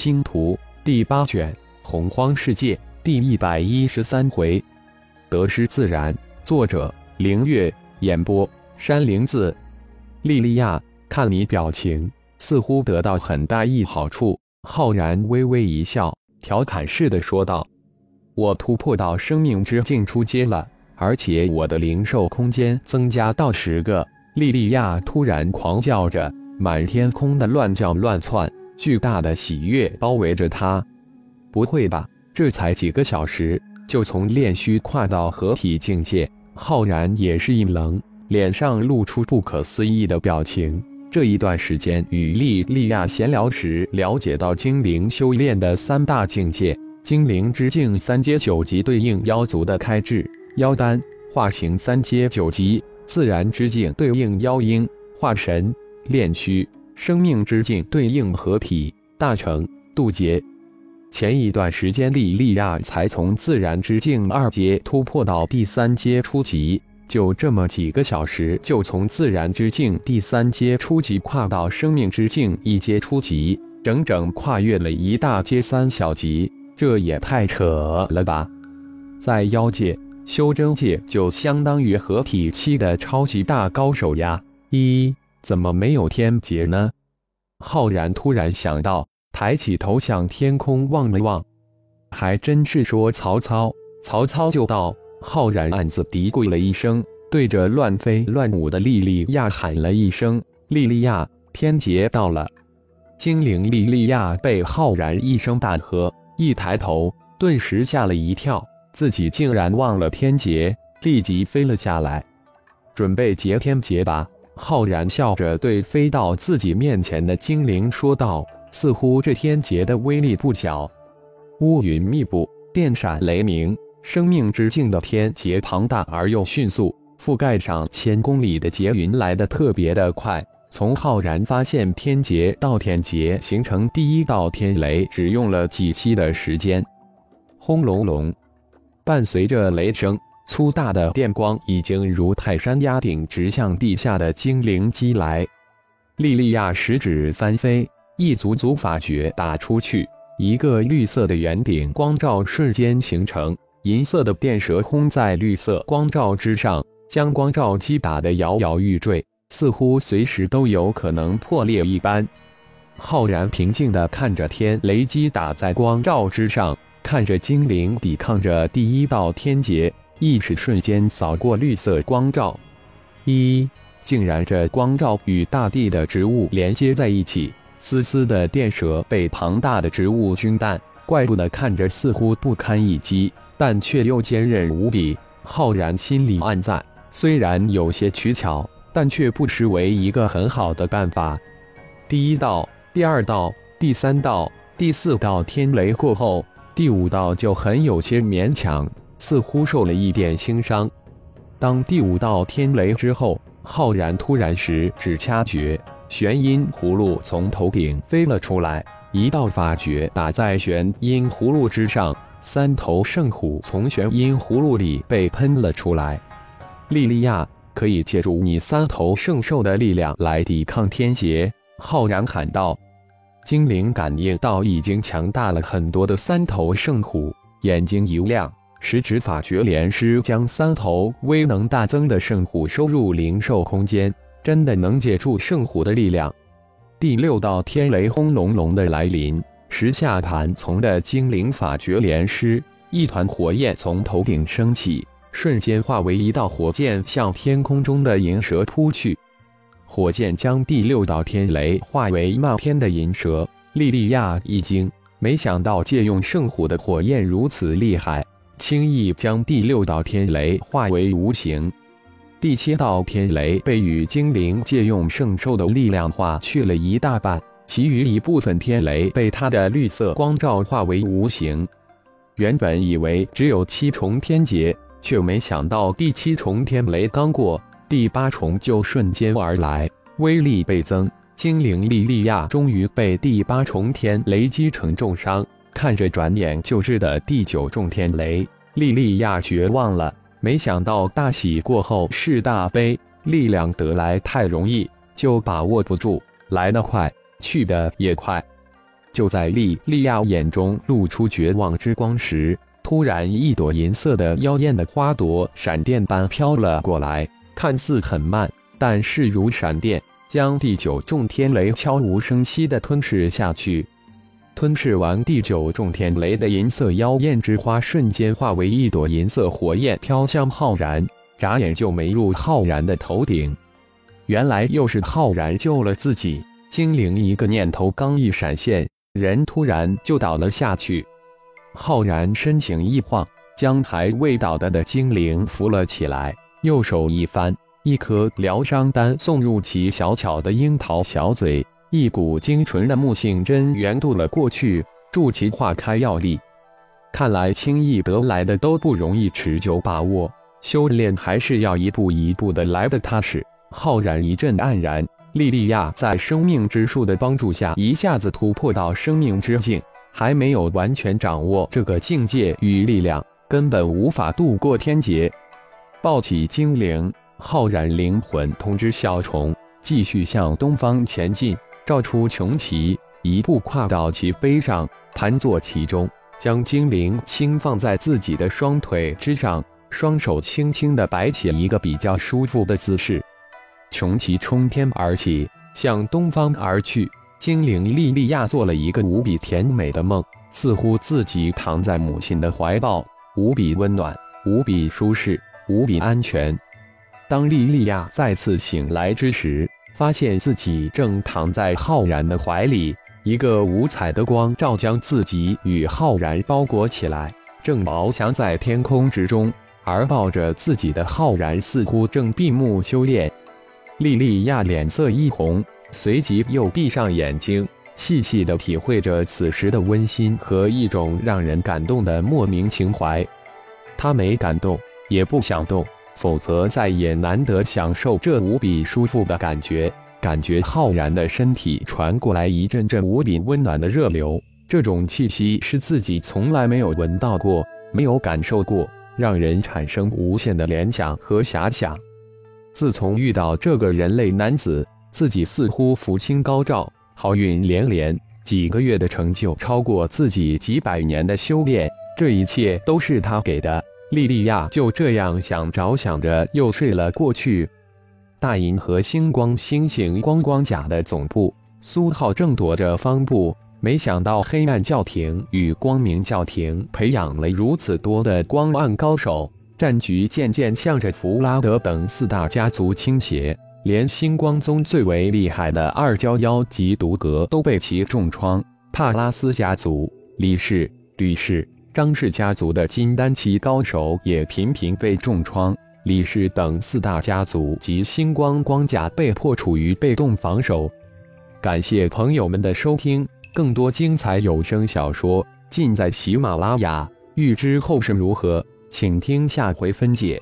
星图》第八卷《洪荒世界》第一百一十三回，得失自然。作者：凌月。演播：山灵子。莉莉娅，看你表情，似乎得到很大益好处。浩然微微一笑，调侃似的说道：“我突破到生命之境出阶了，而且我的灵兽空间增加到十个。”莉莉娅突然狂叫着，满天空的乱叫乱窜。巨大的喜悦包围着他。不会吧？这才几个小时，就从炼虚跨到合体境界？浩然也是一愣，脸上露出不可思议的表情。这一段时间与莉莉亚闲聊时，了解到精灵修炼的三大境界：精灵之境三阶九级对应妖族的开智、妖丹；化形三阶九级自然之境对应妖婴、化神；炼虚。生命之境对应合体大成渡劫。前一段时间，莉莉娅才从自然之境二阶突破到第三阶初级，就这么几个小时，就从自然之境第三阶初级跨到生命之境一阶初级，整整跨越了一大阶三小级，这也太扯了吧！在妖界、修真界，就相当于合体期的超级大高手呀！一。怎么没有天劫呢？浩然突然想到，抬起头向天空望了望，还真是说曹操，曹操就到。浩然暗自嘀咕了一声，对着乱飞乱舞的莉莉娅喊了一声：“莉莉娅，天劫到了！”精灵莉莉娅被浩然一声大喝，一抬头，顿时吓了一跳，自己竟然忘了天劫，立即飞了下来，准备劫天劫吧。浩然笑着对飞到自己面前的精灵说道：“似乎这天劫的威力不小。乌云密布，电闪雷鸣，生命之境的天劫庞大而又迅速，覆盖上千公里的劫云来得特别的快。从浩然发现天劫到天劫形成第一道天雷，只用了几息的时间。轰隆隆，伴随着雷声。”粗大的电光已经如泰山压顶，直向地下的精灵击来。莉莉娅十指翻飞，一组组法诀打出去，一个绿色的圆顶光照瞬间形成，银色的电蛇轰在绿色光照之上，将光照击打得摇摇欲坠，似乎随时都有可能破裂一般。浩然平静地看着天雷击打在光照之上，看着精灵抵抗着第一道天劫。意识瞬间扫过绿色光照，一竟然这光照与大地的植物连接在一起，丝丝的电蛇被庞大的植物均淡，怪不得看着似乎不堪一击，但却又坚韧无比。浩然心里暗赞，虽然有些取巧，但却不失为一个很好的办法。第一道、第二道、第三道、第四道天雷过后，第五道就很有些勉强。似乎受了一点轻伤。当第五道天雷之后，浩然突然十指掐诀，玄阴葫芦从头顶飞了出来，一道法诀打在玄阴葫芦之上，三头圣虎从玄阴葫芦里被喷了出来。莉莉娅可以借助你三头圣兽的力量来抵抗天劫。浩然喊道。精灵感应到已经强大了很多的三头圣虎，眼睛一亮。十指法诀连师将三头威能大增的圣虎收入灵兽空间，真的能借助圣虎的力量。第六道天雷轰隆隆的来临，石下盘从的精灵法诀连师，一团火焰从头顶升起，瞬间化为一道火箭，向天空中的银蛇扑去。火箭将第六道天雷化为漫天的银蛇。莉莉娅一惊，没想到借用圣虎的火焰如此厉害。轻易将第六道天雷化为无形，第七道天雷被与精灵借用圣兽的力量化去了一大半，其余一部分天雷被他的绿色光照化为无形。原本以为只有七重天劫，却没想到第七重天雷刚过，第八重就瞬间而来，威力倍增。精灵莉莉娅终于被第八重天雷击成重伤。看着转眼就至的第九重天雷，莉莉娅绝望了。没想到大喜过后是大悲，力量得来太容易，就把握不住。来得快，去得也快。就在莉莉娅眼中露出绝望之光时，突然一朵银色的妖艳的花朵闪电般飘了过来，看似很慢，但势如闪电，将第九重天雷悄无声息地吞噬下去。吞噬完第九重天雷的银色妖艳之花，瞬间化为一朵银色火焰，飘向浩然，眨眼就没入浩然的头顶。原来又是浩然救了自己。精灵一个念头刚一闪现，人突然就倒了下去。浩然身形一晃，将还未倒的的精灵扶了起来，右手一翻，一颗疗伤丹送入其小巧的樱桃小嘴，一股精纯的木性真元渡了过去，助其化开药力。看来轻易得来的都不容易持久把握，修炼还是要一步一步的来的踏实。浩然一阵黯然。莉莉娅在生命之树的帮助下，一下子突破到生命之境，还没有完全掌握这个境界与力量，根本无法度过天劫。抱起精灵，浩然灵魂通知小虫，继续向东方前进。照出穷奇，一步跨到其背上，盘坐其中，将精灵轻放在自己的双腿之上，双手轻轻地摆起一个比较舒服的姿势。穷奇冲天而起，向东方而去。精灵莉莉娅做了一个无比甜美的梦，似乎自己躺在母亲的怀抱，无比温暖，无比舒适，无比安全。当莉莉娅再次醒来之时，发现自己正躺在浩然的怀里，一个五彩的光照将自己与浩然包裹起来，正翱翔在天空之中。而抱着自己的浩然似乎正闭目修炼。莉莉娅脸色一红，随即又闭上眼睛，细细的体会着此时的温馨和一种让人感动的莫名情怀。她没感动，也不想动，否则再也难得享受这无比舒服的感觉。感觉浩然的身体传过来一阵阵无比温暖的热流，这种气息是自己从来没有闻到过，没有感受过，让人产生无限的联想和遐想。自从遇到这个人类男子，自己似乎福星高照，好运连连，几个月的成就超过自己几百年的修炼，这一切都是他给的。莉莉娅就这样想着想着，又睡了过去。大银河星光星星光光甲的总部，苏浩正躲着方布，没想到黑暗教廷与光明教廷培养了如此多的光暗高手。战局渐渐向着弗拉德等四大家族倾斜，连星光宗最为厉害的二蛟妖及毒阁都被其重创。帕拉斯家族、李氏、吕氏、张氏家族的金丹期高手也频频被重创。李氏等四大家族及星光光甲被迫处于被动防守。感谢朋友们的收听，更多精彩有声小说尽在喜马拉雅。欲知后事如何？请听下回分解。